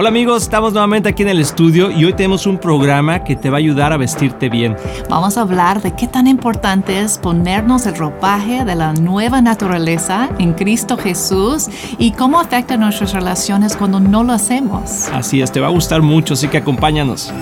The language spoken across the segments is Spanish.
Hola amigos, estamos nuevamente aquí en el estudio y hoy tenemos un programa que te va a ayudar a vestirte bien. Vamos a hablar de qué tan importante es ponernos el ropaje de la nueva naturaleza en Cristo Jesús y cómo afecta nuestras relaciones cuando no lo hacemos. Así es, te va a gustar mucho, así que acompáñanos.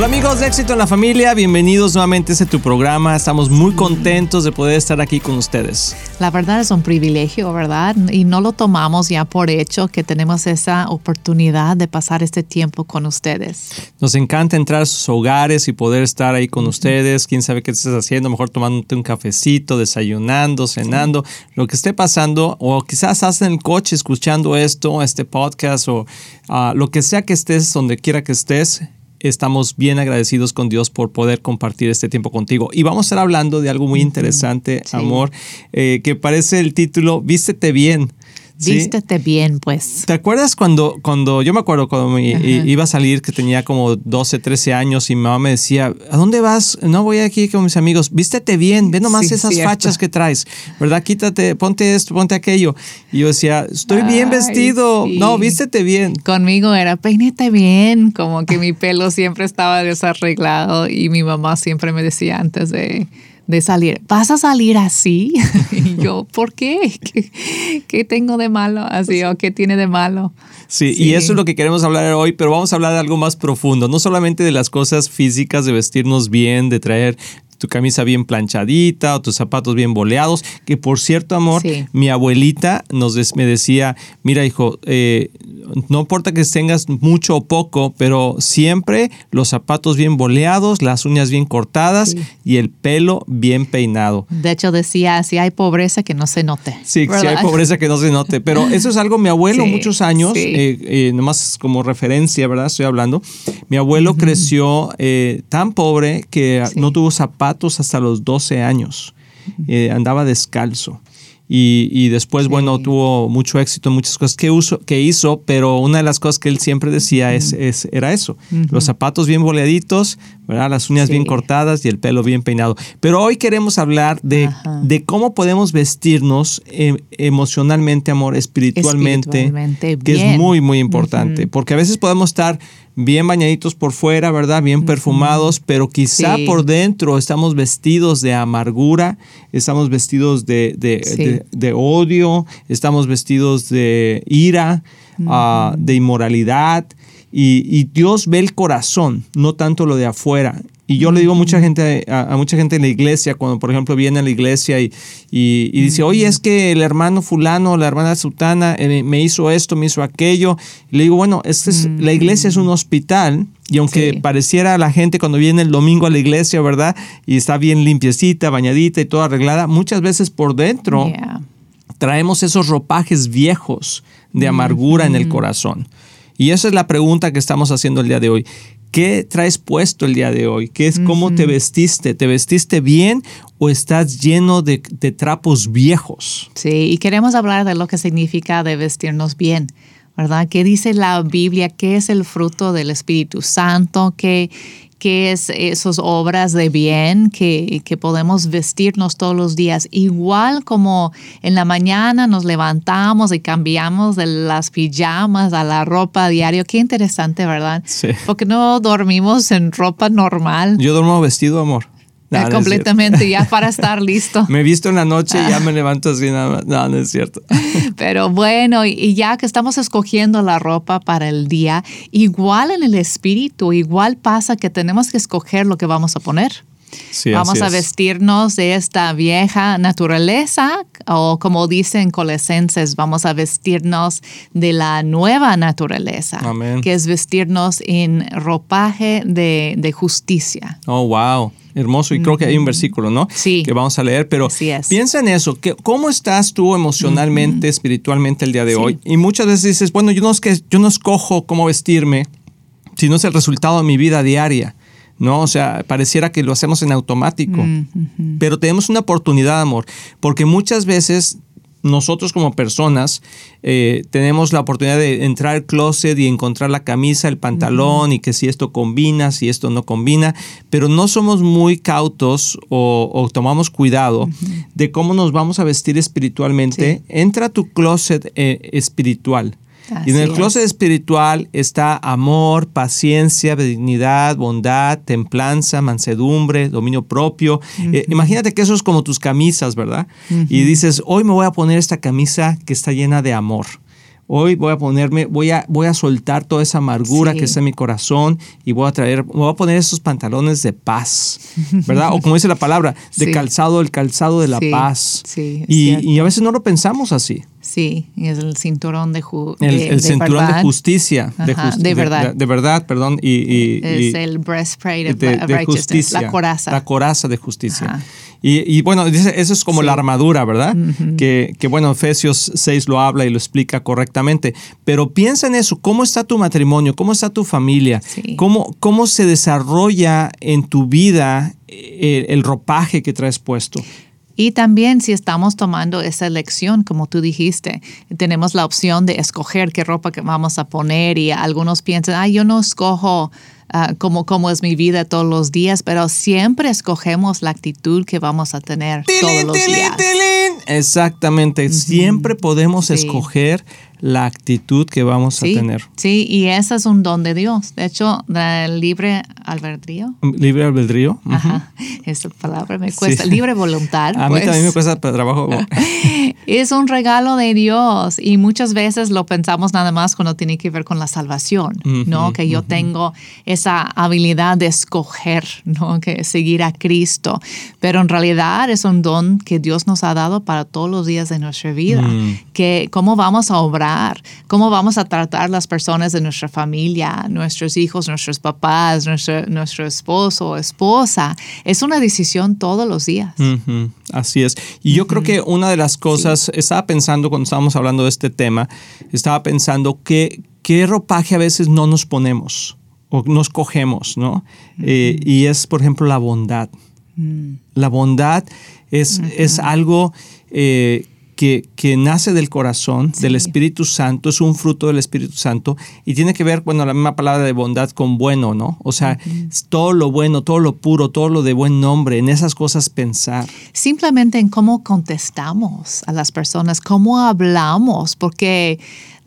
Hola amigos de Éxito en la Familia, bienvenidos nuevamente a este tu programa. Estamos muy contentos de poder estar aquí con ustedes. La verdad es un privilegio, ¿verdad? Y no lo tomamos ya por hecho que tenemos esa oportunidad de pasar este tiempo con ustedes. Nos encanta entrar a sus hogares y poder estar ahí con ustedes. Quién sabe qué estás haciendo, mejor tomándote un cafecito, desayunando, cenando, lo que esté pasando, o quizás estás en el coche escuchando esto, este podcast, o ah, lo que sea que estés, donde quiera que estés estamos bien agradecidos con Dios por poder compartir este tiempo contigo. Y vamos a estar hablando de algo muy interesante, amor, eh, que parece el título Vístete bien. Vístete bien, pues. ¿Te acuerdas cuando, cuando yo me acuerdo cuando iba a salir, que tenía como 12, 13 años y mi mamá me decía, ¿a dónde vas? No voy aquí con mis amigos. Vístete bien, ve nomás esas fachas que traes, ¿verdad? Quítate, ponte esto, ponte aquello. Y yo decía, estoy bien vestido. No, vístete bien. Conmigo era, peínate bien, como que mi pelo siempre estaba desarreglado y mi mamá siempre me decía antes de de salir. ¿Vas a salir así? y yo, ¿por qué? qué? tengo de malo? Así, o qué tiene de malo. Sí, y eso es lo que queremos hablar hoy, pero vamos a hablar de algo más profundo, no solamente de las cosas físicas, de vestirnos bien, de traer tu camisa bien planchadita o tus zapatos bien boleados. Que por cierto, amor, mi abuelita nos me decía, mira hijo, eh, no importa que tengas mucho o poco, pero siempre los zapatos bien boleados, las uñas bien cortadas y el pelo bien peinado. De hecho decía, si hay pobreza que no se note. Sí, si hay pobreza que no se note, pero eso es algo mi abuelo muchos años, eh, eh, nomás como referencia, ¿verdad? Estoy hablando. Mi abuelo creció tan pobre que no tuvo zapatos hasta los 12 años. Eh, andaba descalzo. Y, después, bueno, tuvo mucho éxito en muchas cosas que, uso, que hizo, pero una de las cosas que él siempre decía es, es era eso, los zapatos bien boleaditos, ¿verdad? las uñas bien cortadas y el pelo bien peinado. Pero hoy queremos hablar de, de cómo podemos vestirnos em, emocionalmente, amor, espiritualmente, que es muy, muy importante, porque a veces podemos estar bien bañaditos por fuera, ¿verdad? Bien perfumados, pero quizá por dentro estamos vestidos de amargura, estamos vestidos de, de, odio, estamos vestidos de ira, ah, de inmoralidad. Y, y, Dios ve el corazón, no tanto lo de afuera. Y yo le digo a mucha gente, a, mucha gente en la iglesia, cuando por ejemplo viene a la iglesia y, y, dice, oye, es que el hermano fulano, la hermana sultana eh, me hizo esto, me hizo aquello. Y le digo, bueno, este es, la iglesia es un hospital y aunque pareciera a la gente cuando viene el domingo a la iglesia, ¿verdad? Y está bien limpiecita, bañadita y toda arreglada, muchas veces por dentro traemos esos ropajes viejos de amargura en el corazón. Y esa es la pregunta que estamos haciendo el día de hoy. ¿Qué traes puesto el día de hoy? ¿Qué es cómo te vestiste? ¿Te vestiste bien o estás lleno de, de, trapos viejos? Sí, y queremos hablar de lo que significa de vestirnos bien. ¿Verdad? ¿Qué dice la Biblia? ¿Qué es el fruto del Espíritu Santo? ¿Qué, que es esas obras de bien que, que, podemos vestirnos todos los días. Igual como en la mañana nos levantamos y cambiamos de las pijamas a la ropa diario. Qué interesante, ¿verdad? Sí. Porque no dormimos en ropa normal. Yo duermo vestido, amor completamente, ya para estar listo. me he visto en la noche y ya me levanto así nada más. No, no es cierto. Pero bueno, y ya que estamos escogiendo la ropa para el día, igual en el espíritu, igual pasa que tenemos que escoger lo que vamos a poner. Vamos a vestirnos de esta vieja naturaleza o como dicen Colosenses, vamos a vestirnos de la nueva naturaleza, que es vestirnos en ropaje de, de justicia. Oh, wow. Hermoso, y creo que hay un versículo, ¿no? Sí. Que vamos a leer, pero piensa en eso, que, ¿cómo estás tú emocionalmente, espiritualmente el día de hoy? Y muchas veces dices, bueno, yo no, es que, yo no escojo cómo vestirme, sino es el resultado de mi vida diaria. ¿No? O sea, pareciera que lo hacemos en automático. Pero tenemos una oportunidad, amor, porque muchas veces nosotros como personas eh, tenemos la oportunidad de entrar al closet y encontrar la camisa, el pantalón y que si esto combina, si esto no combina, pero no somos muy cautos o, tomamos cuidado de cómo nos vamos a vestir espiritualmente. Entra a tu closet eh, espiritual y en el closet espiritual está amor, paciencia, benignidad, bondad, templanza, mansedumbre, dominio propio. Eh, imagínate que eso es como tus camisas, ¿verdad? Y dices, hoy me voy a poner esta camisa que está llena de amor. Hoy voy a ponerme, voy a, voy a soltar toda esa amargura que está en mi corazón y voy a traer, voy a poner esos pantalones de paz, ¿verdad? O como dice la palabra, de calzado, el calzado de la paz. y, y, a veces no lo pensamos así. Sí, es el cinturón de, justicia. el, cinturón de justicia. de, verdad. De, verdad, perdón. Y, es el breastplate de, justicia. La coraza. La coraza de justicia. Y, bueno, eso es como la armadura, ¿verdad? que, que, bueno, Efesios 6 lo habla y lo explica correctamente. Pero piensa en eso, ¿cómo está tu matrimonio? ¿Cómo está tu familia? ¿Cómo, ¿Cómo se desarrolla en tu vida eh, el ropaje que traes puesto? Y también si estamos tomando esa elección, como tú dijiste, tenemos la opción de escoger qué ropa que vamos a poner y algunos piensan, ah, yo no escojo uh, como, es mi vida todos los días, pero siempre escogemos la actitud que vamos a tener todos los días. Exactamente, siempre podemos escoger la actitud que vamos a tener. Sí, y ese es un don de Dios. De hecho, el libre albedrío. Libre albedrío. Ajá, esa palabra me cuesta. Libre voluntad. a mí también me cuesta trabajo. es un regalo de Dios y muchas veces lo pensamos nada más cuando tiene que ver con la salvación, ¿no? Que yo tengo esa habilidad de escoger, ¿no? Que seguir a Cristo. Pero en realidad es un don que Dios nos ha dado para todos los días de nuestra vida. Mm. Que cómo vamos a obrar cómo vamos a tratar las personas de nuestra familia, nuestros hijos, nuestros papás, nuestro, nuestro esposo o esposa. Es una decisión todos los días. Así es. Y yo creo que una de las cosas, estaba pensando cuando estábamos hablando de este tema, estaba pensando que qué ropaje a veces no nos ponemos o nos cogemos, ¿no? Eh, y es, por ejemplo, la bondad. Mm. La bondad es, es algo eh, que, nace del corazón, del Espíritu Santo, es un fruto del Espíritu Santo y tiene que ver, bueno, la misma palabra de bondad con bueno, ¿no? O sea, todo lo bueno, todo lo puro, todo lo de buen nombre, en esas cosas pensar. Simplemente en cómo contestamos a las personas, cómo hablamos, porque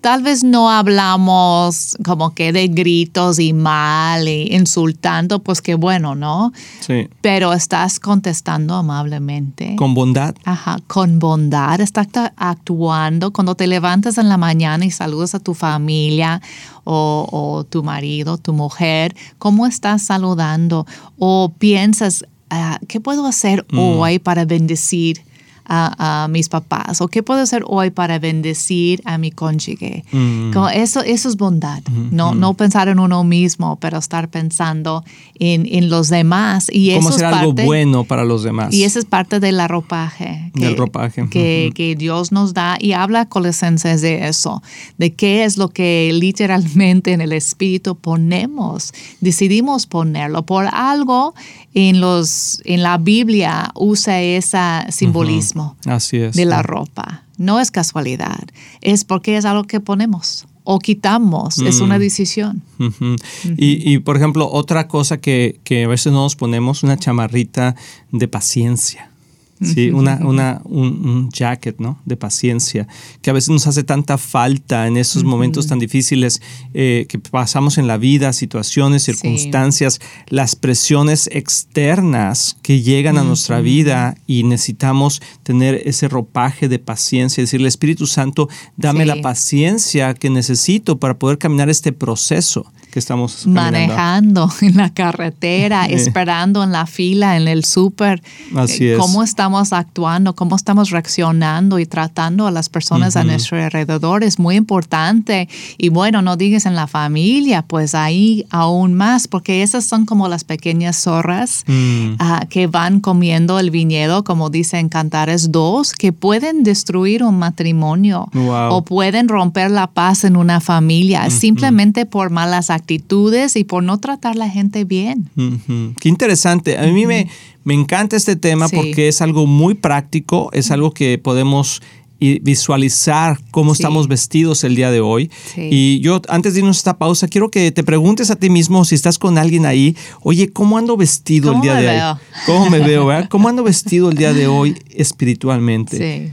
tal vez no hablamos como que de gritos y mal y insultando, pues qué bueno, ¿no? Sí. Pero estás contestando amablemente. Con bondad. Ajá, con bondad. Estás actuando cuando te levantas en la mañana y saludas a tu familia o, tu marido, tu mujer. ¿Cómo estás saludando? O piensas, ah, ¿qué puedo hacer mm. hoy para bendecir? A, mis papás o qué puedo hacer hoy para bendecir a mi cónyuge. Mm. eso, eso es bondad, no, no pensar en uno mismo, pero estar pensando en, en los demás. Y Como eso hacer algo bueno para los demás. Y eso es parte del ropaje. Que, del ropaje. Que, que, Dios nos da y habla Colosenses de eso, de qué es lo que literalmente en el Espíritu ponemos, decidimos ponerlo por algo en, los, en la Biblia usa ese simbolismo de la ropa. No es casualidad, es porque es algo que ponemos o quitamos, es una mm. decisión. y, por ejemplo, otra cosa que, que a veces no nos ponemos, una chamarrita de paciencia. Sí, una, una, un, jacket, ¿no? De paciencia, que a veces nos hace tanta falta en esos momentos tan difíciles eh, que pasamos en la vida, situaciones, circunstancias, las presiones externas que llegan a nuestra vida y necesitamos tener ese ropaje de paciencia, decirle, Espíritu Santo, dame la paciencia que necesito para poder caminar este proceso que estamos manejando en la carretera, esperando en la fila, en el súper. Así es. ¿Cómo estamos actuando? ¿Cómo estamos reaccionando y tratando a las personas a nuestro alrededor? Es muy importante. Y bueno, no digas en la familia, pues ahí aún más, porque esas son como las pequeñas zorras mm. ah, que van comiendo el viñedo, como dicen Cantares 2, que pueden destruir un matrimonio o pueden romper la paz en una familia, simplemente por malas actitudes y por no tratar a la gente bien. Qué interesante. A mí me, me encanta este tema porque es algo muy práctico, es algo que podemos y visualizar cómo estamos vestidos el día de hoy. Y yo, antes de irnos a esta pausa, quiero que te preguntes a ti mismo si estás con alguien ahí, oye, ¿cómo ando vestido el día de hoy? ¿Cómo me veo? ¿Cómo ando vestido el día de hoy espiritualmente?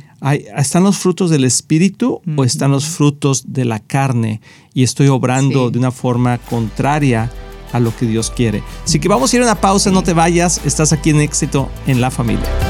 ¿Están los frutos del espíritu o están los frutos de la carne? Y estoy obrando de una forma contraria a lo que Dios quiere. Así que vamos a ir a una pausa, no te vayas, estás aquí en éxito en la familia.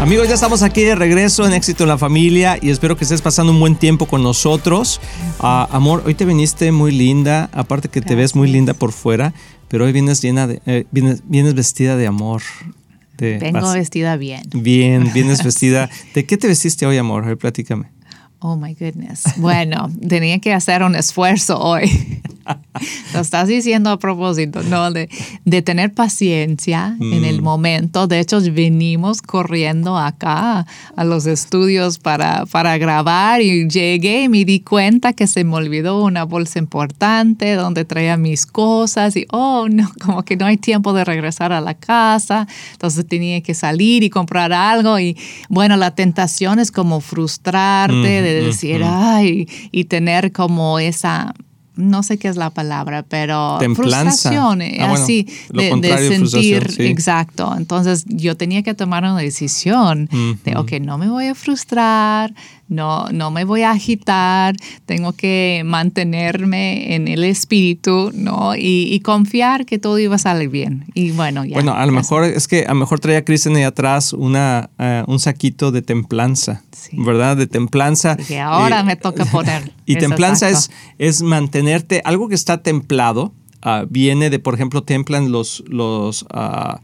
Amigos, ya estamos aquí de regreso en Éxito en la Familia y espero que estés pasando un buen tiempo con nosotros. Ah, amor, hoy te viniste muy linda, aparte que te ves muy linda por fuera, pero hoy vienes llena de, eh, vienes, vestida de amor. Vengo vestida bien. Bien, vienes vestida. ¿De qué te vestiste hoy, amor? A ver, platícame. Oh my goodness. Bueno, tenía que hacer un esfuerzo hoy. Lo estás diciendo a propósito, ¿no? De, de tener paciencia en el mm. momento. De hecho, venimos corriendo acá a los estudios para, para grabar y llegué y me di cuenta que se me olvidó una bolsa importante donde traía mis cosas y, oh, no, como que no hay tiempo de regresar a la casa. Entonces tenía que salir y comprar algo y, bueno, la tentación es como frustrarte, de decir, ay, y tener como esa no sé qué es la palabra, pero frustración, eh, ah, así, de, sentir, exacto. Entonces yo tenía que tomar una decisión de, ok, no me voy a frustrar, no, no me voy a agitar, tengo que mantenerme en el espíritu, ¿no? Y, confiar que todo iba a salir bien. Y bueno, ya. Bueno, a lo mejor es que a lo mejor traía Kristen ahí atrás una, eh, un saquito de templanza, ¿verdad? De templanza. Que ahora me toca poner. y templanza es, es mantenerte, algo que está templado, ah, viene de, por ejemplo, templan los, los ah,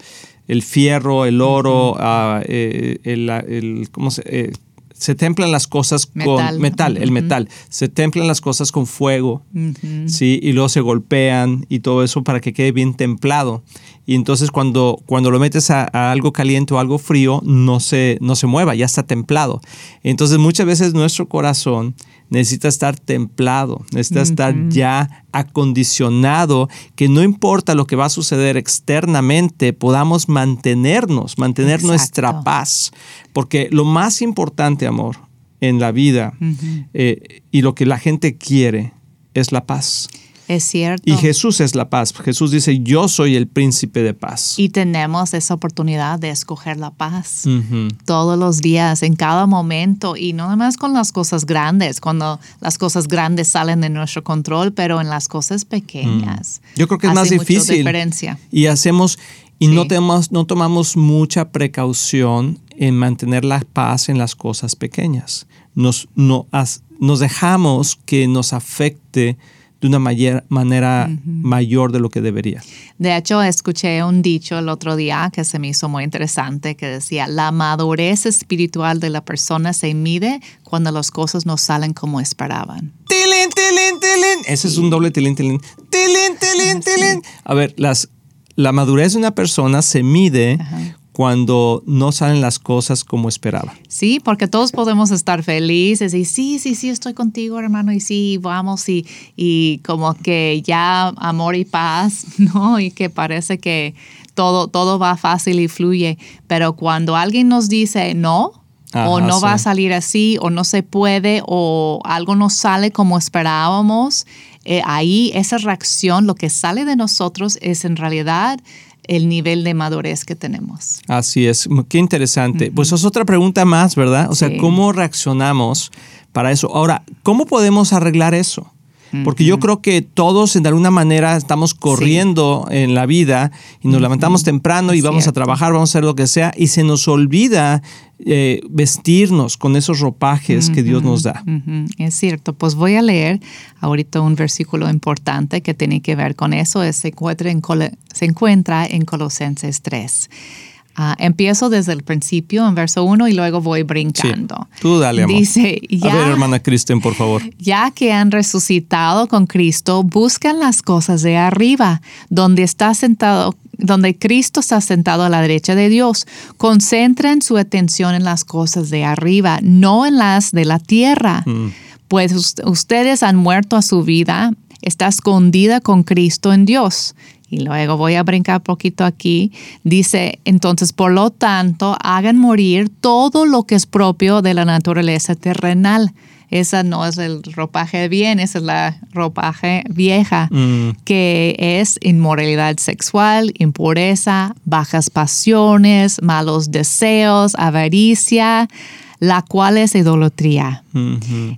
el fierro, el oro, ah, eh, el, el, ¿cómo se, eh, se templan las cosas con metal, el metal. Se templan las cosas con fuego, ¿sí? Y luego se golpean y todo eso para que quede bien templado. Y entonces cuando, cuando lo metes a, algo caliente o algo frío, no se, no se mueva, ya está templado. Entonces muchas veces nuestro corazón necesita estar templado, necesita estar ya acondicionado, que no importa lo que va a suceder externamente, podamos mantenernos, mantener nuestra paz. Porque lo más importante, amor, en la vida eh, y lo que la gente quiere es la paz. Es cierto. Y Jesús es la paz. Jesús dice, yo soy el príncipe de paz. Y tenemos esa oportunidad de escoger la paz todos los días, en cada momento, y no nada más con las cosas grandes, cuando las cosas grandes salen de nuestro control, pero en las cosas pequeñas. Mm. Yo creo que es más difícil. Diferencia. Y hacemos, y no, tenemos, no tomamos mucha precaución en mantener la paz en las cosas pequeñas. Nos, no, nos dejamos que nos afecte de una manera mayor de lo que debería. De hecho, escuché un dicho el otro día que se me hizo muy interesante, que decía, la madurez espiritual de la persona se mide cuando las cosas no salen como esperaban. ¡Tilín, tilín, tilín! Ese es un doble tilín, tilín. ¡Tilín, tilín, tilín! A ver, las, la madurez de una persona se mide cuando no salen las cosas como esperaba. Sí, porque todos podemos estar felices y sí, sí, sí, estoy contigo, hermano, y sí, vamos, y, y como que ya amor y paz, ¿no? Y que parece que todo, todo va fácil y fluye. Pero cuando alguien nos dice no, o no va a salir así, o no se puede, o algo no sale como esperábamos, eh, ahí esa reacción, lo que sale de nosotros es en realidad el nivel de madurez que tenemos. Así es, qué interesante. Pues es otra pregunta más, ¿verdad? O sea, ¿cómo reaccionamos para eso? Ahora, ¿cómo podemos arreglar eso? Porque yo creo que todos en alguna manera estamos corriendo en la vida y nos levantamos temprano y vamos a trabajar, vamos a hacer lo que sea y se nos olvida eh, vestirnos con esos ropajes que Dios nos da. Es cierto, pues voy a leer ahorita un versículo importante que tiene que ver con eso, se encuentra en, se encuentra en Colosenses 3. Ah, empiezo desde el principio en verso 1 y luego voy brincando. tú dale, amor. Dice, ya, A ver, hermana Kristen, por favor. Ya que han resucitado con Cristo, buscan las cosas de arriba, donde está sentado donde Cristo está sentado a la derecha de Dios. Concentren su atención en las cosas de arriba, no en las de la tierra. Mm. Pues ustedes han muerto a su vida, está escondida con Cristo en Dios y luego voy a brincar un poquito aquí, dice, entonces, por lo tanto, hagan morir todo lo que es propio de la naturaleza terrenal. Esa no es el ropaje bien, esa es la ropaje vieja, mm. que es inmoralidad sexual, impureza, bajas pasiones, malos deseos, avaricia, la cual es idolatría.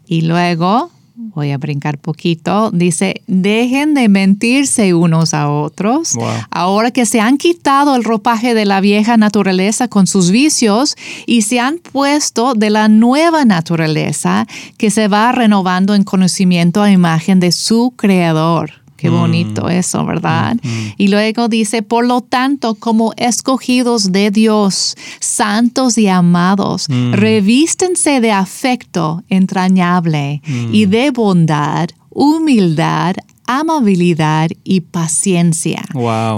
Y luego voy a brincar poquito, dice, dejen de mentirse unos a otros. Ahora que se han quitado el ropaje de la vieja naturaleza con sus vicios y se han puesto de la nueva naturaleza que se va renovando en conocimiento a imagen de su creador. Qué bonito mm. eso, ¿verdad? Mm, mm. Y luego dice, por lo tanto, como escogidos de Dios, santos y amados, revístense de afecto entrañable y de bondad, humildad, amabilidad y paciencia.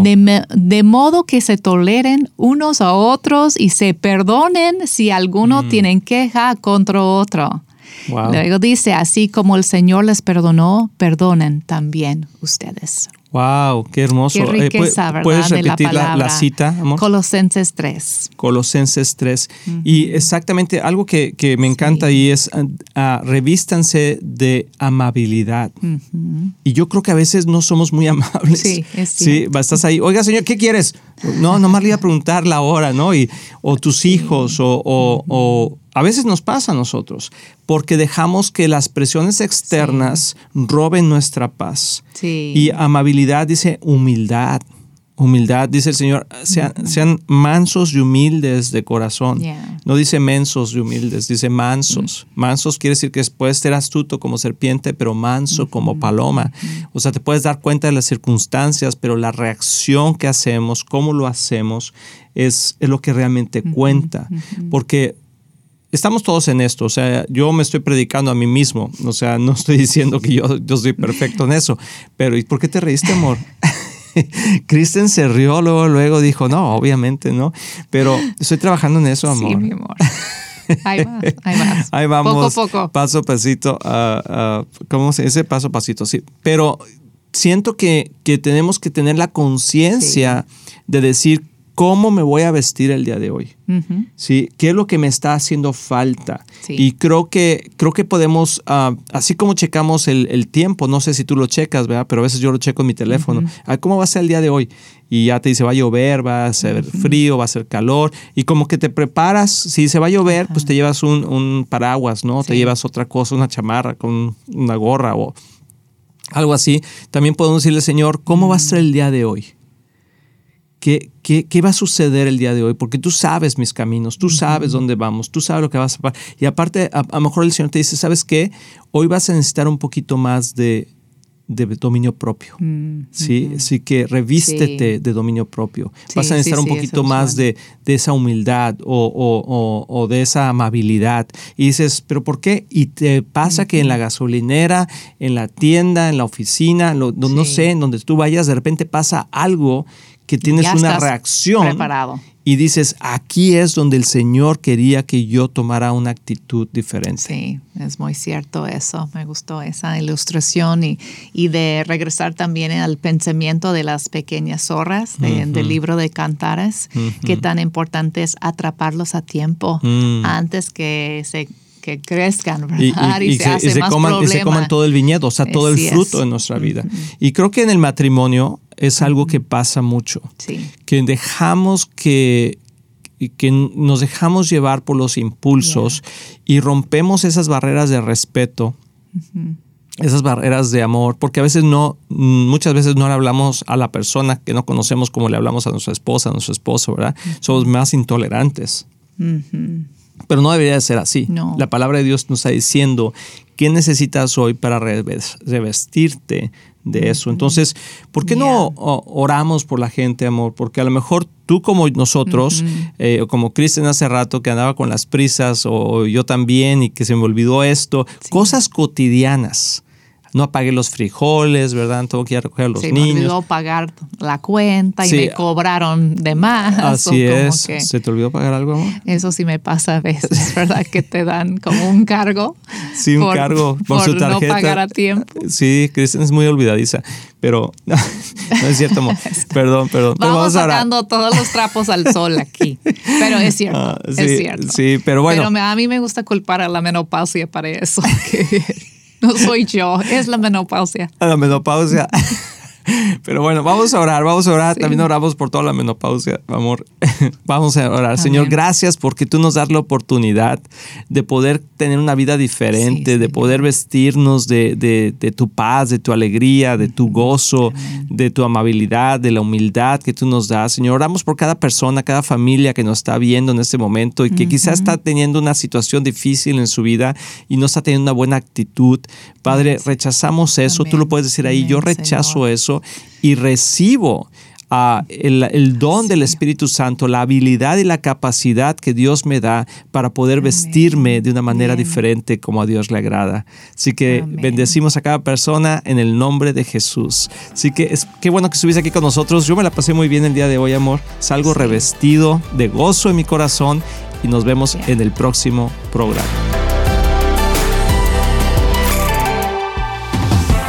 De, modo que se toleren unos a otros y se perdonen si alguno tiene queja contra otro. Luego dice, así como el Señor les perdonó, perdonen también ustedes. Wow, qué hermoso. Qué eh, riqueza, ¿Puedes repetir la, cita, amor? Colosenses 3. Colosenses 3. Y exactamente algo que, me encanta ahí es uh, revístanse de amabilidad. Y yo creo que a veces no somos muy amables. Sí, es Sí, estás ahí. Oiga, señor, ¿qué quieres? No, nomás le iba a preguntar la hora, ¿no? Y, o tus hijos, o a veces nos pasa a nosotros, porque dejamos que las presiones externas roben nuestra paz. Y amabilidad dice humildad. Humildad, dice el Señor, sean, mansos y humildes de corazón. No dice mensos y humildes, dice mansos. Mansos quiere decir que puedes ser astuto como serpiente, pero manso como paloma. O sea, te puedes dar cuenta de las circunstancias, pero la reacción que hacemos, cómo lo hacemos, es, es lo que realmente cuenta. Porque estamos todos en esto, o sea, yo me estoy predicando a mí mismo, o sea, no estoy diciendo que yo, yo soy perfecto en eso, pero ¿y por qué te reíste, amor? Kristen se rió, luego, luego dijo, no, obviamente no, pero estoy trabajando en eso, amor. Sí, mi amor. Ahí vas, ahí vas. Ahí vamos. Poco a poco. Paso a pasito. Uh, ¿Cómo se dice? Paso a pasito, sí. Pero siento que, que tenemos que tener la conciencia de decir cómo me voy a vestir el día de hoy. ¿Sí? ¿Qué es lo que me está haciendo falta? Y creo que, creo que podemos, ah, así como checamos el, tiempo, no sé si tú lo checas, ¿verdad? Pero a veces yo lo checo en mi teléfono. Ah, ¿Cómo va a ser el día de hoy? Y ya te dice, va a llover, va a ser frío, va a ser calor. Y como que te preparas, si se va a llover, pues te llevas un, paraguas, ¿no? Te llevas otra cosa, una chamarra con una gorra o algo así. También podemos decirle, Señor, ¿cómo va a ser el día de hoy? ¿Qué, qué, va a suceder el día de hoy? Porque tú sabes mis caminos, tú sabes dónde vamos, tú sabes lo que vas a pasar. Y aparte, a, lo mejor el Señor te dice, ¿sabes qué? Hoy vas a necesitar un poquito más de, de dominio propio. Mm, ¿sí? Así que revístete de dominio propio. Vas a necesitar un poquito más de, esa humildad o, de esa amabilidad. Y dices, ¿pero por qué? Y te pasa que en la gasolinera, en la tienda, en la oficina, no sé, en donde tú vayas, de repente pasa algo que tienes una reacción. Preparado y dices, aquí es donde el Señor quería que yo tomara una actitud diferente. Sí, es muy cierto eso. Me gustó esa ilustración y, y de regresar también al pensamiento de las pequeñas zorras del libro de Cantares, que tan importante es atraparlos a tiempo mm. antes que se que crezcan, ¿verdad? Y, se, coman, y se coman todo el viñedo, o sea, todo el fruto de nuestra vida. Y creo que en el matrimonio es algo que pasa mucho. Que dejamos que, que nos dejamos llevar por los impulsos y rompemos esas barreras de respeto. Esas barreras de amor, porque a veces no, muchas veces no le hablamos a la persona que no conocemos como le hablamos a nuestra esposa, a nuestro esposo, ¿verdad? Somos más intolerantes. Pero no debería ser así. La palabra de Dios nos está diciendo qué necesitas hoy para revestirte de eso. Entonces, ¿por qué no oramos por la gente, amor? Porque a lo mejor tú como nosotros, eh, o como Cristian hace rato que andaba con las prisas, o yo también, y que se me olvidó esto, cosas cotidianas no apagué los frijoles, ¿verdad? Tengo que ir a recoger a los niños. Se olvidó pagar la cuenta y me cobraron de más. Así es. ¿Se te olvidó pagar algo, amor? Eso sí me pasa a veces, ¿verdad? que te dan como un cargo. Sí, un cargo por, su tarjeta. no pagar a tiempo. Sí, Cristian es muy olvidadiza, pero no, es cierto, amor. Perdón, perdón. Vamos, vamos sacando todos los trapos al sol aquí, pero es cierto, ah, es cierto. Sí, pero bueno. Pero a mí me gusta culpar a la menopausia para eso. No soy yo, es la menopausia. La menopausia. Pero bueno, vamos a orar, vamos a orar. También oramos por toda la menopausia, amor. vamos a orar. Señor, gracias porque tú nos das la oportunidad de poder tener una vida diferente, de poder vestirnos de, tu paz, de tu alegría, de tu gozo, de tu amabilidad, de la humildad que tú nos das. Señor, oramos por cada persona, cada familia que nos está viendo en este momento y que quizás está teniendo una situación difícil en su vida y no está teniendo una buena actitud. Padre, rechazamos eso. Tú lo puedes decir ahí. Yo rechazo eso y recibo ah, el, don del Espíritu Santo, la habilidad y la capacidad que Dios me da para poder vestirme de una manera diferente como a Dios le agrada. Así que bendecimos a cada persona en el nombre de Jesús. Así que es qué bueno que estuviste aquí con nosotros. Yo me la pasé muy bien el día de hoy, amor. Salgo revestido de gozo en mi corazón y nos vemos en el próximo programa.